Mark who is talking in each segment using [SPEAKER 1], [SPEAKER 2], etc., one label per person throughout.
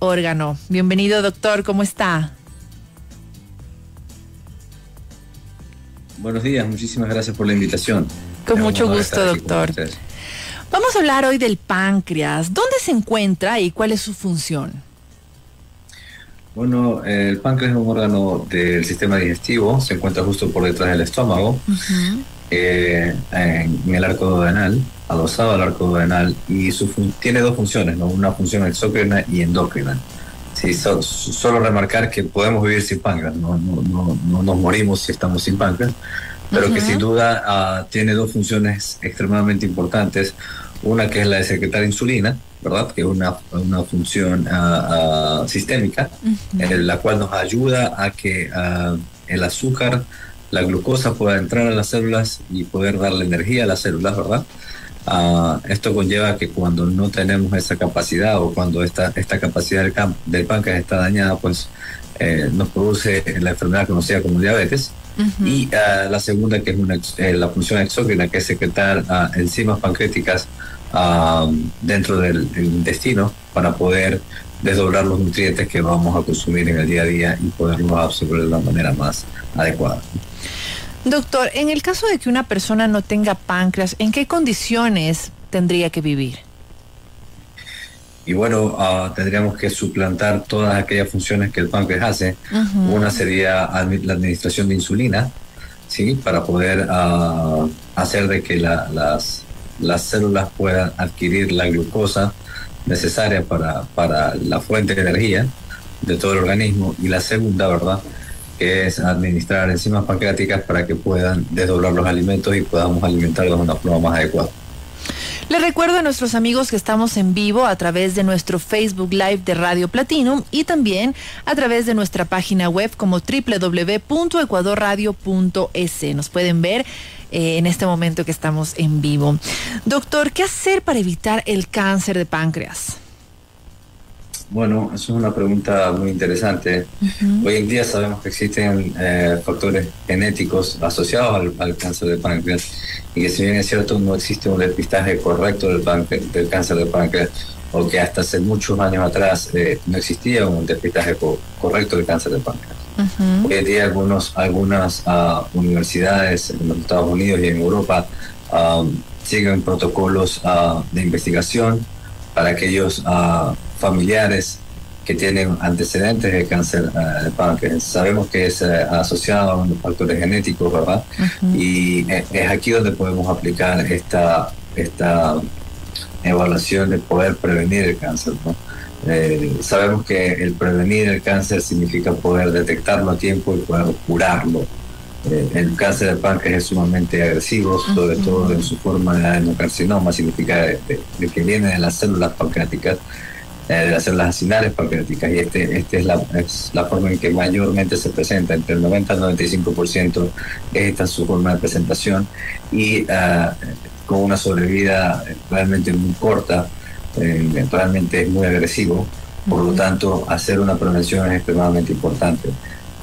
[SPEAKER 1] órgano. Bienvenido, doctor, ¿cómo está?
[SPEAKER 2] Buenos días, muchísimas gracias por la invitación.
[SPEAKER 1] Con mucho gusto, doctor. Vamos a hablar hoy del páncreas. ¿Dónde se encuentra y cuál es su función?
[SPEAKER 2] Bueno, el páncreas es un órgano del sistema digestivo, se encuentra justo por detrás del estómago, eh, en el arco duodenal adosado al arco duodenal y su tiene dos funciones, ¿no? una función exócrina y endócrina. Sí, solo remarcar que podemos vivir sin páncreas, no, no, no, no, nos morimos si estamos sin páncreas, pero que sin duda uh, tiene dos funciones extremadamente importantes. Una que es la de secretar insulina, ¿verdad? Que es una, una función uh, uh, sistémica, en la cual nos ayuda a que el azúcar, la glucosa pueda entrar a las células y poder darle energía a las células, ¿verdad? Uh, esto conlleva que cuando no tenemos esa capacidad o cuando esta, esta capacidad del, del páncreas está dañada, pues eh, nos produce la enfermedad conocida como diabetes. Y uh, la segunda, que es una, eh, la función exógena, que es secretar uh, enzimas pancreáticas dentro del, intestino para poder desdoblar los nutrientes que vamos a consumir en el día a día y poderlos absorber de una manera más adecuada.
[SPEAKER 1] Doctor, en el caso de que una persona no tenga páncreas, ¿en qué condiciones tendría que vivir?
[SPEAKER 2] Y bueno, uh, tendríamos que suplantar todas aquellas funciones que el páncreas hace. Una sería la administración de insulina, ¿sí? Para poder uh, hacer de que la, las, las células puedan adquirir la glucosa necesaria para, para la fuente de energía de todo el organismo. Y la segunda, ¿verdad? Que es administrar enzimas pancreáticas para que puedan desdoblar los alimentos y podamos alimentarlos de una forma más adecuada.
[SPEAKER 1] Les recuerdo a nuestros amigos que estamos en vivo a través de nuestro Facebook Live de Radio Platinum y también a través de nuestra página web como www.ecuadorradio.es. Nos pueden ver eh, en este momento que estamos en vivo. Doctor, ¿qué hacer para evitar el cáncer de páncreas?
[SPEAKER 2] Bueno, eso es una pregunta muy interesante. Hoy en día sabemos que existen eh, factores genéticos asociados al, cáncer de páncreas y que si bien es cierto no existe un depistaje correcto del, del cáncer de páncreas o que hasta hace muchos años atrás eh, no existía un depistaje correcto del cáncer de páncreas. Hoy en día algunos, algunas uh, universidades en los Estados Unidos y en Europa um, siguen protocolos uh, de investigación para aquellos uh, familiares que tienen antecedentes de cáncer uh, de páncreas. Sabemos que es uh, asociado a unos factores genéticos, ¿verdad? Y es aquí donde podemos aplicar esta, esta evaluación de poder prevenir el cáncer, ¿no? Eh, sabemos que el prevenir el cáncer significa poder detectarlo a tiempo y poder curarlo. Eh, el cáncer de páncreas es sumamente agresivo, sobre todo en su forma de adenocarcinoma, significa que viene de las células pancreáticas eh, de las células acinales pancreáticas y este, este es, la, es la forma en que mayormente se presenta, entre el 90 al 95% es esta su forma de presentación y uh, con una sobrevida realmente muy corta, eh, realmente es muy agresivo, por lo tanto hacer una prevención es extremadamente importante.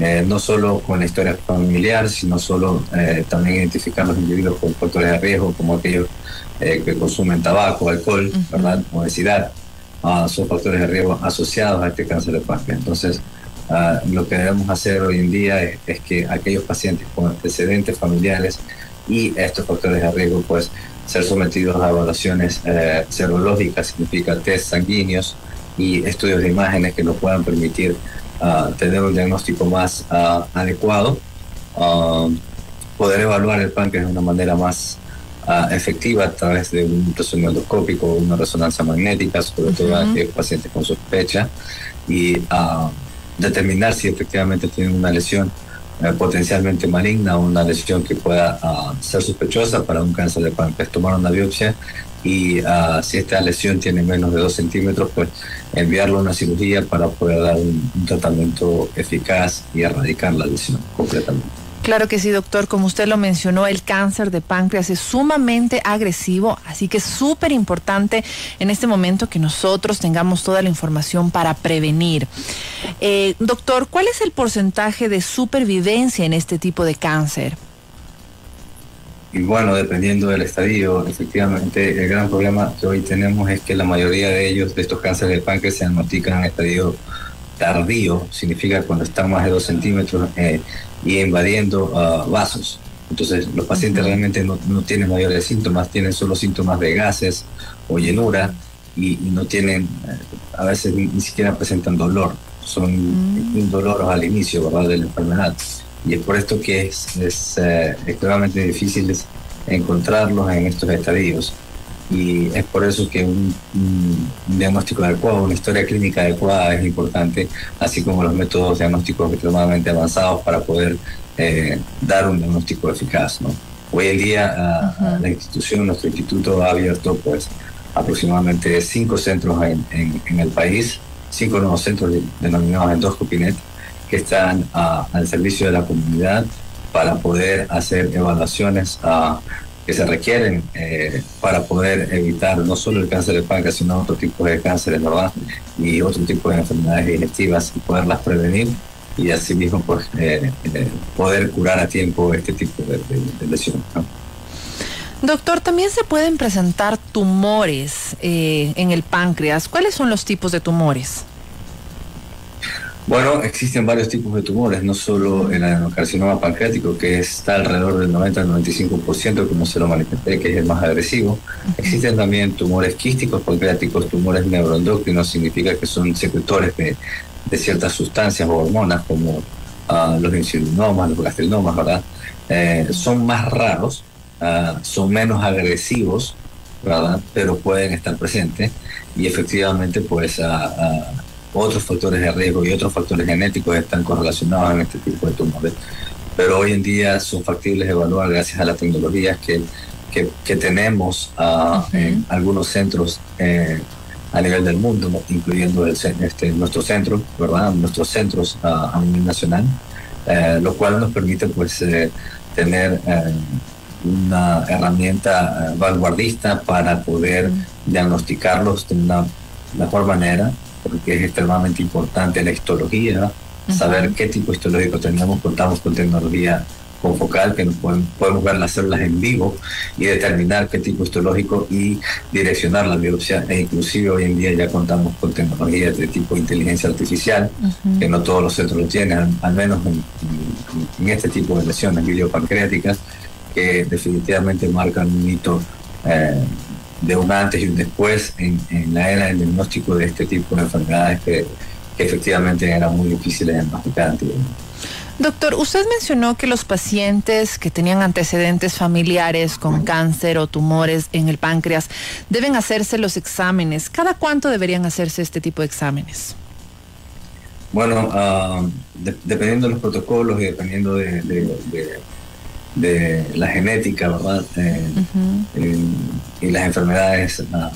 [SPEAKER 2] Eh, no solo con la historia familiar, sino solo eh, también identificar los individuos con factores de riesgo, como aquellos eh, que consumen tabaco, alcohol, ¿verdad? obesidad, uh, son factores de riesgo asociados a este cáncer de páncreas. Entonces, uh, lo que debemos hacer hoy en día es, es, que aquellos pacientes con antecedentes familiares y estos factores de riesgo, pues, ser sometidos a evaluaciones eh, serológicas, significa test sanguíneos y estudios de imágenes que nos puedan permitir uh, tener un diagnóstico más adecuado, poder evaluar el páncreas de una manera más Uh, efectiva a través de un ultrasonido endoscópico o una resonancia magnética, sobre todo a aquellos pacientes con sospecha, y uh, determinar si efectivamente tienen una lesión uh, potencialmente maligna o una lesión que pueda ser sospechosa para un cáncer de páncreas. Tomar una biopsia y si esta lesión tiene menos de 2 centímetros, pues enviarlo a una cirugía para poder dar un, un tratamiento eficaz y erradicar la lesión completamente.
[SPEAKER 1] Claro que sí, doctor. Como usted lo mencionó, el cáncer de páncreas es sumamente agresivo, así que es súper importante en este momento que nosotros tengamos toda la información para prevenir. Eh, doctor, ¿cuál es el porcentaje de supervivencia en este tipo de cáncer?
[SPEAKER 2] bueno, dependiendo del estadio, efectivamente, el gran problema que hoy tenemos es que la mayoría de ellos, de estos cánceres de páncreas, se diagnostican en estadio tardío, significa cuando están más de dos centímetros eh, y invadiendo ah, vasos. Entonces, los pacientes realmente no, no, tienen mayores síntomas, tienen solo síntomas de gases o llenura y, no tienen, eh, a veces ni, siquiera presentan dolor, son mm. indoloros al inicio ¿verdad? de la enfermedad. Y es por esto que es, es eh, extremadamente difícil encontrarlos en estos estadios. Y es por eso que un, diagnóstico adecuado, una historia clínica adecuada es importante, así como los métodos diagnósticos extremadamente avanzados para poder eh, dar un diagnóstico eficaz. ¿no? Hoy en día la institución, nuestro instituto ha abierto pues aproximadamente cinco centros en, en, el país, cinco nuevos centros denominados Endoscopinet, que están al servicio de la comunidad para poder hacer evaluaciones que se requieren eh, para poder evitar no solo el cáncer de páncreas, sino otro tipo de cánceres, ¿verdad? Y otro tipo de enfermedades digestivas y poderlas prevenir y asimismo pues, eh, eh, poder curar a tiempo este tipo de, lesiones.
[SPEAKER 1] Doctor, también se pueden presentar tumores en el páncreas. ¿Cuáles son los tipos de tumores?
[SPEAKER 2] Bueno, existen varios tipos de tumores, no solo el adenocarcinoma pancreático, que está alrededor del 90 al 95%, como se lo manifesté, que es el más agresivo. Existen también tumores quísticos pancreáticos, tumores neuroendocrinos, significa que son secretores de, ciertas sustancias o hormonas, como ah, los insulinomas, los gastrinomas, ¿verdad? Eh, son más raros, ah, son menos agresivos, ¿verdad? Pero pueden estar presentes y efectivamente, pues, uh, otros factores de riesgo y otros factores genéticos están correlacionados en este tipo de tumores. Pero hoy en día son factibles de evaluar gracias a las tecnologías que, que, tenemos ah, en algunos centros eh, a nivel del mundo, incluyendo el, este, nuestro centro, ¿verdad? nuestros centros ah, a nivel nacional, eh, lo cual nos permite pues, eh, tener una herramienta vanguardista para poder diagnosticarlos de una mejor manera porque es extremadamente importante la histología, saber qué tipo histológico tenemos, contamos con tecnología confocal que nos podemos ver las células en vivo y determinar qué tipo histológico y direccionar la biopsia. E inclusive hoy en día ya contamos con tecnologías de tipo inteligencia artificial que no todos los centros lo tienen al, menos en, este tipo de lesiones videopancreáticas que definitivamente marcan un hito eh, de un antes y un después en, la era del diagnóstico de este tipo de enfermedades que, efectivamente eran muy difíciles de diagnosticar
[SPEAKER 1] Doctor, usted mencionó que los pacientes que tenían antecedentes familiares con cáncer o tumores en el páncreas deben hacerse los exámenes. ¿Cada cuánto deberían hacerse este tipo de exámenes?
[SPEAKER 2] Bueno, ah, dependiendo de los protocolos y dependiendo de de la genética, ¿verdad? Eh, eh, y las enfermedades ah,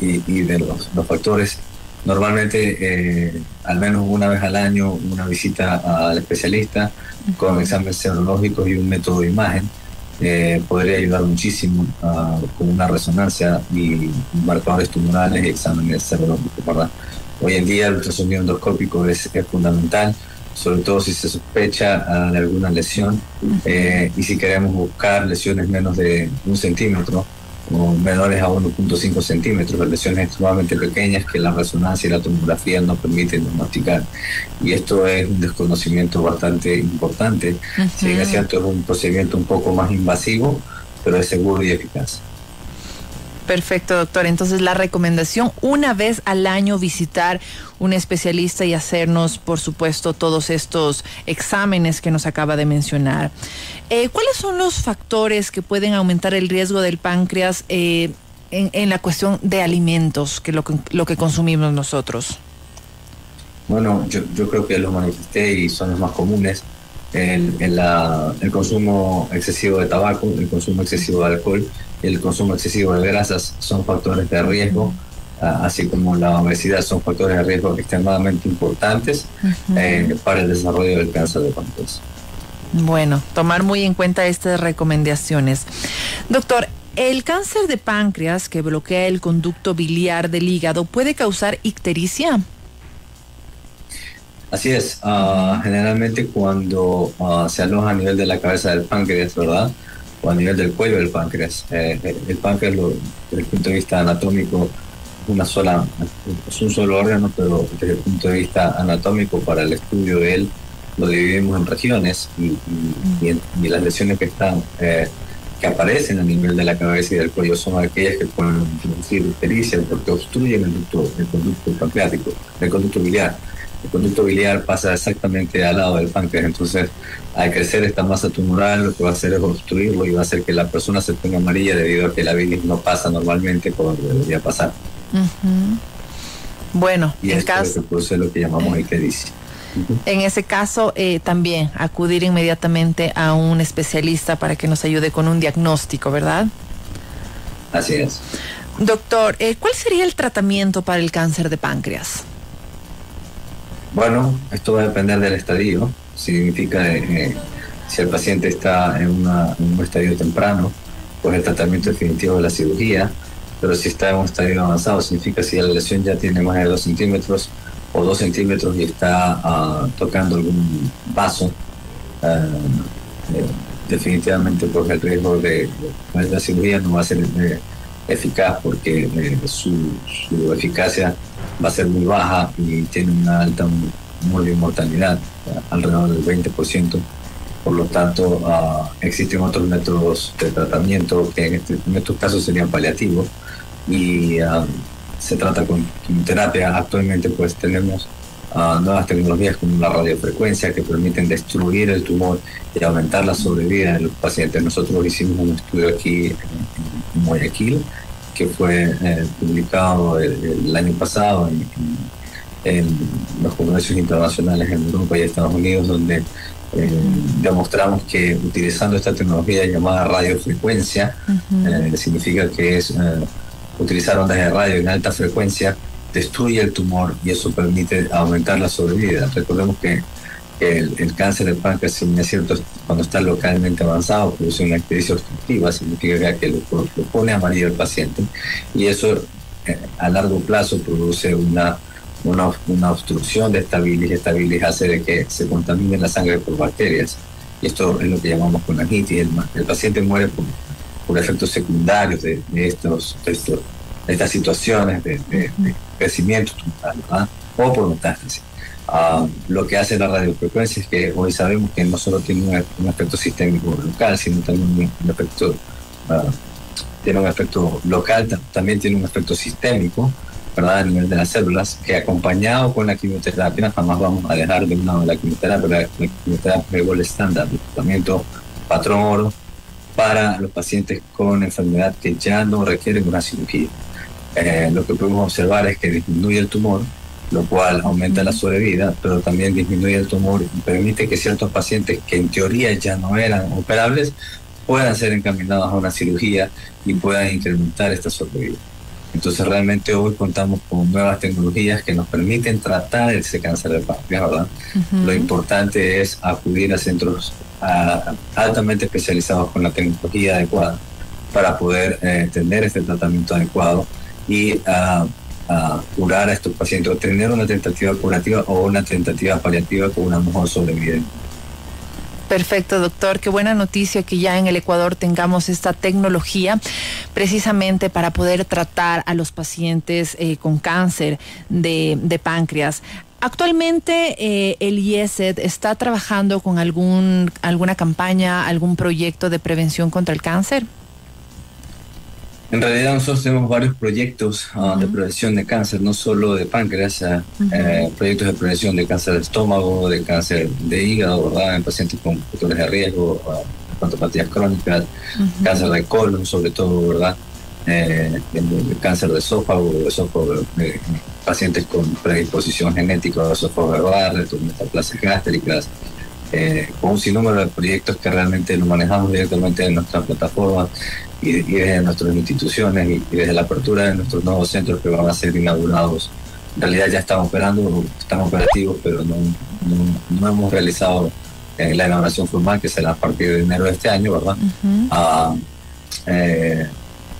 [SPEAKER 2] y, de los, factores. Normalmente, eh, al menos una vez al año, una visita al especialista con exámenes serológicos y un método de imagen podría ayudar muchísimo ah, con una resonancia y marcadores tumorales y exámenes serológicos, ¿verdad? Hoy en día el ultrasonido endoscópico es, es fundamental sobre todo si se sospecha ah, de alguna lesión eh, y si queremos buscar lesiones menos de un centímetro o menores a 1.5 centímetros, lesiones extremadamente pequeñas que la resonancia y la tomografía no permiten diagnosticar. Y esto es un desconocimiento bastante importante. Si es cierto, es un procedimiento un poco más invasivo, pero es seguro y eficaz.
[SPEAKER 1] Perfecto, doctor. Entonces, la recomendación, una vez al año visitar un especialista y hacernos, por supuesto, todos estos exámenes que nos acaba de mencionar. Eh, ¿Cuáles son los factores que pueden aumentar el riesgo del páncreas eh, en, la cuestión de alimentos, que lo, lo que consumimos nosotros?
[SPEAKER 2] Bueno, yo, creo que los manifesté y son los más comunes. El, consumo excesivo de tabaco, el consumo excesivo de alcohol el consumo excesivo de grasas son factores de riesgo, así como la obesidad son factores de riesgo extremadamente importantes eh, para el desarrollo del cáncer de páncreas.
[SPEAKER 1] Bueno, tomar muy en cuenta estas recomendaciones. Doctor, ¿el cáncer de páncreas que bloquea el conducto biliar del hígado puede causar ictericia?
[SPEAKER 2] Así es, ah, generalmente cuando ah, se aloja a nivel de la cabeza del páncreas, ¿verdad? O a nivel del cuello del páncreas. el páncreas, desde el punto de vista anatómico, una sola, es un solo órgano, pero desde el punto de vista anatómico, para el estudio de él, lo dividimos en regiones y, las lesiones que están eh, que aparecen a nivel de la cabeza y del cuello son aquellas que pueden producir ictericia porque obstruyen el, ducto, el conducto pancreático, el conducto biliar. El conducto biliar pasa exactamente al lado del páncreas, entonces al crecer esta masa tumoral lo que va a hacer es obstruirlo y va a hacer que la persona se ponga amarilla debido a que la bilis no pasa normalmente como debería pasar.
[SPEAKER 1] Bueno,
[SPEAKER 2] y en caso... Es lo que llamamos ictericia.
[SPEAKER 1] En ese caso, eh, también acudir inmediatamente a un especialista para que nos ayude con un diagnóstico, ¿verdad?
[SPEAKER 2] Así es.
[SPEAKER 1] Doctor, eh, ¿cuál sería el tratamiento para el cáncer de páncreas?
[SPEAKER 2] Bueno, esto va a depender del estadio. Significa eh, si el paciente está en, en, un estadio temprano, pues el tratamiento definitivo de la cirugía. Pero si está en un estadio avanzado, significa si la lesión ya tiene más de 2 centímetros, o dos centímetros y está ah, tocando algún vaso, eh, definitivamente pues el riesgo de, la cirugía no va a ser eh, eficaz porque eh, su, eficacia va a ser muy baja y tiene una alta mortalidad, alrededor del 20%. Por lo tanto, ah, existen otros métodos de tratamiento que en, este, en estos casos serían paliativos y se trata con quimioterapia. Actualmente pues tenemos ah, nuevas tecnologías como la radiofrecuencia que permiten destruir el tumor y aumentar la sobrevida de los pacientes. Nosotros hicimos un estudio aquí en, Guayaquil que fue eh, publicado el, año pasado en, los congresos internacionales en Europa y Estados Unidos donde eh, demostramos que utilizando esta tecnología llamada radiofrecuencia eh, significa que es utilizar ondas de radio en alta frecuencia destruye el tumor y eso permite aumentar la sobrevida. Recordemos que el, cáncer del páncreas, si es cierto, cuando está localmente avanzado, produce una ictericia obstructiva, significa que lo, pone amarillo el paciente y eso eh, a largo plazo produce una, una, obstrucción de esta bilis. Esta bilis hace de que se contamine la sangre por bacterias y esto es lo que llamamos conagitis. El, el paciente muere por por efectos secundarios de, estos, estas situaciones de, crecimiento tumoral o por metástasis. Lo que hace la radiofrecuencia que hoy sabemos que no solo tiene un, efecto sistémico local, sino también un efecto, ah, tiene un efecto local, también tiene un efecto sistémico, ¿verdad? A nivel de las células, que acompañado con la quimioterapia, jamás vamos a dejar de un lado la quimioterapia, la, la quimioterapia es el estándar, el tratamiento patrón oro, para los pacientes con enfermedad que ya no requieren una cirugía. Eh, lo que podemos observar es que disminuye el tumor, lo cual aumenta la sobrevida, pero también disminuye el tumor y permite que ciertos pacientes que en teoría ya no eran operables puedan ser encaminados a una cirugía y puedan incrementar esta sobrevida. Entonces realmente hoy contamos con nuevas tecnologías que nos permiten tratar ese cáncer de páncreas, ¿verdad? Lo importante es acudir a centros altamente especializados con la tecnología adecuada para poder eh, tener este tratamiento adecuado y curar a estos pacientes, o tener una tentativa curativa o una tentativa paliativa con una mejor sobrevida.
[SPEAKER 1] Perfecto, doctor. Qué buena noticia que ya en el Ecuador tengamos esta tecnología precisamente para poder tratar a los pacientes eh, con cáncer de, de páncreas. Actualmente eh, el IESED está trabajando con algún, alguna campaña, algún proyecto de prevención contra el cáncer.
[SPEAKER 2] En realidad nosotros tenemos varios proyectos ah, de prevención de cáncer, no solo de páncreas, eh, proyectos de prevención de cáncer de estómago, de cáncer de hígado, ¿verdad? en pacientes con factores de riesgo, uh, crónicas, cáncer de colon sobre todo, ¿verdad? Eh, el, cáncer de esófago, esófago eh, pacientes con predisposición genética de esófago de metaplasias gástricas, eh, con un sinnúmero de proyectos que realmente lo manejamos directamente en nuestra plataforma y, desde nuestras instituciones y, desde la apertura de nuestros nuevos centros que van a ser inaugurados. En realidad ya están operando, están operativos, pero no, no, hemos realizado la inauguración formal que será a partir de enero de este año, ¿verdad?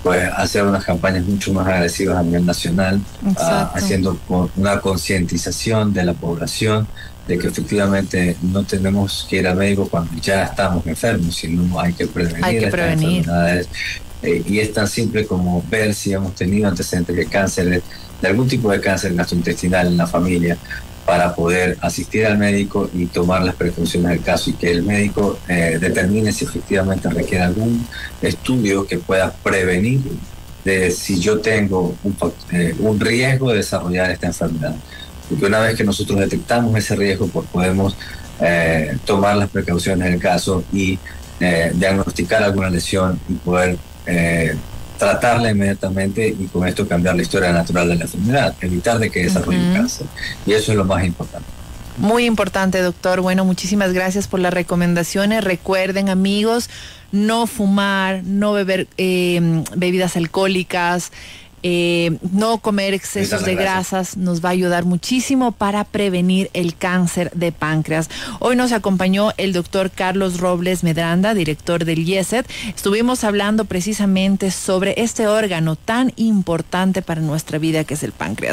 [SPEAKER 2] Pues hacer unas campañas mucho más agresivas a nivel nacional, ah, haciendo una concientización de la población de que efectivamente no tenemos que ir al médico cuando ya estamos enfermos, sino hay que prevenir,
[SPEAKER 1] hay que prevenir. enfermedades.
[SPEAKER 2] Eh, y es tan simple como ver si hemos tenido antecedentes de cáncer, de algún tipo de cáncer gastrointestinal en la familia, para poder asistir al médico y tomar las precauciones del caso y que el médico eh, determine si efectivamente requiere algún estudio que pueda prevenir de si yo tengo un, eh, un riesgo de desarrollar esta enfermedad. Porque una vez que nosotros detectamos ese riesgo, pues podemos eh, tomar las precauciones del caso y diagnosticar alguna lesión y poder tratarla inmediatamente y con esto cambiar la historia natural de la enfermedad, evitar de que desarrolle cáncer. Y eso es lo más importante.
[SPEAKER 1] Muy importante, doctor. Bueno, muchísimas gracias por las recomendaciones. Recuerden, amigos, no fumar, no beber eh, bebidas alcohólicas, eh, no comer excesos de grasas nos va a ayudar muchísimo para prevenir el cáncer de páncreas. Hoy nos acompañó el doctor Carlos Robles Medranda, director del IESET. Estuvimos hablando precisamente sobre este órgano tan importante para nuestra vida que es el páncreas.